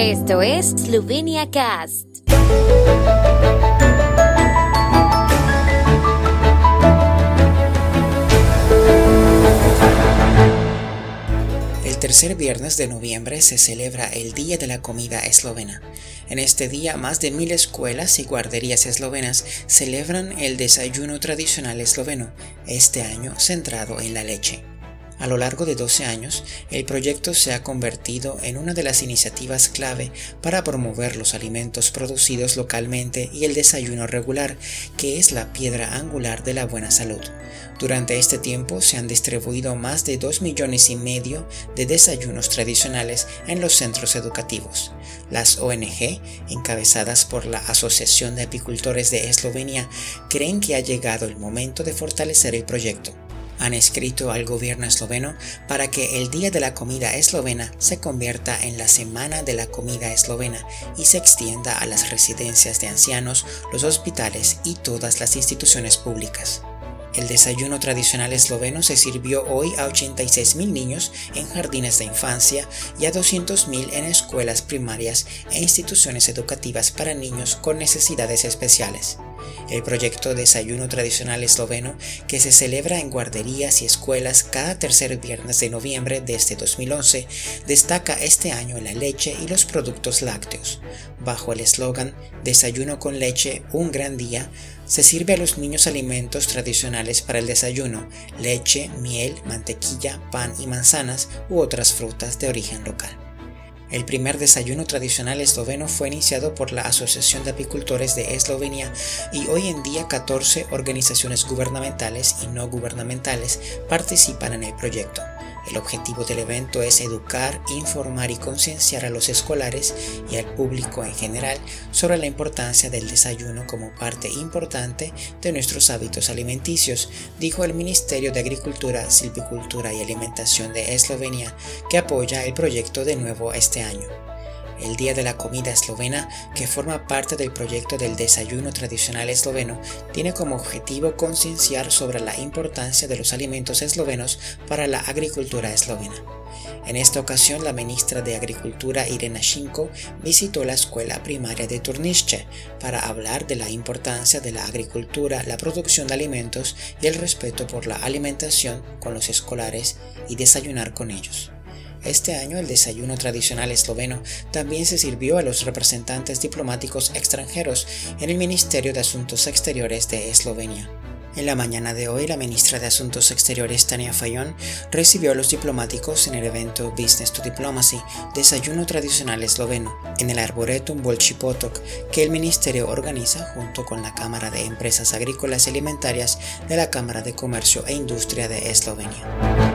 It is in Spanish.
Esto es Slovenia Cast. El tercer viernes de noviembre se celebra el Día de la Comida Eslovena. En este día, más de mil escuelas y guarderías eslovenas celebran el desayuno tradicional esloveno, este año centrado en la leche. A lo largo de 12 años, el proyecto se ha convertido en una de las iniciativas clave para promover los alimentos producidos localmente y el desayuno regular, que es la piedra angular de la buena salud. Durante este tiempo se han distribuido más de 2 millones y medio de desayunos tradicionales en los centros educativos. Las ONG, encabezadas por la Asociación de Apicultores de Eslovenia, creen que ha llegado el momento de fortalecer el proyecto han escrito al gobierno esloveno para que el Día de la Comida Eslovena se convierta en la Semana de la Comida Eslovena y se extienda a las residencias de ancianos, los hospitales y todas las instituciones públicas. El desayuno tradicional esloveno se sirvió hoy a 86.000 niños en jardines de infancia y a 200.000 en escuelas primarias e instituciones educativas para niños con necesidades especiales. El proyecto Desayuno Tradicional Esloveno, que se celebra en guarderías y escuelas cada tercer viernes de noviembre desde 2011, destaca este año la leche y los productos lácteos. Bajo el eslogan Desayuno con leche, un gran día, se sirve a los niños alimentos tradicionales para el desayuno, leche, miel, mantequilla, pan y manzanas u otras frutas de origen local. El primer desayuno tradicional esloveno fue iniciado por la Asociación de Apicultores de Eslovenia y hoy en día 14 organizaciones gubernamentales y no gubernamentales participan en el proyecto. El objetivo del evento es educar, informar y concienciar a los escolares y al público en general sobre la importancia del desayuno como parte importante de nuestros hábitos alimenticios, dijo el Ministerio de Agricultura, Silvicultura y Alimentación de Eslovenia, que apoya el proyecto de nuevo este año el Día de la Comida Eslovena, que forma parte del proyecto del desayuno tradicional esloveno, tiene como objetivo concienciar sobre la importancia de los alimentos eslovenos para la agricultura eslovena. En esta ocasión, la ministra de Agricultura Irena Shinko visitó la escuela primaria de Turnišče para hablar de la importancia de la agricultura, la producción de alimentos y el respeto por la alimentación con los escolares y desayunar con ellos. Este año el desayuno tradicional esloveno también se sirvió a los representantes diplomáticos extranjeros en el Ministerio de Asuntos Exteriores de Eslovenia. En la mañana de hoy, la ministra de Asuntos Exteriores, Tania Fayón, recibió a los diplomáticos en el evento Business to Diplomacy, Desayuno Tradicional Esloveno, en el Arboretum Bolchipotok, que el ministerio organiza junto con la Cámara de Empresas Agrícolas y Alimentarias de la Cámara de Comercio e Industria de Eslovenia.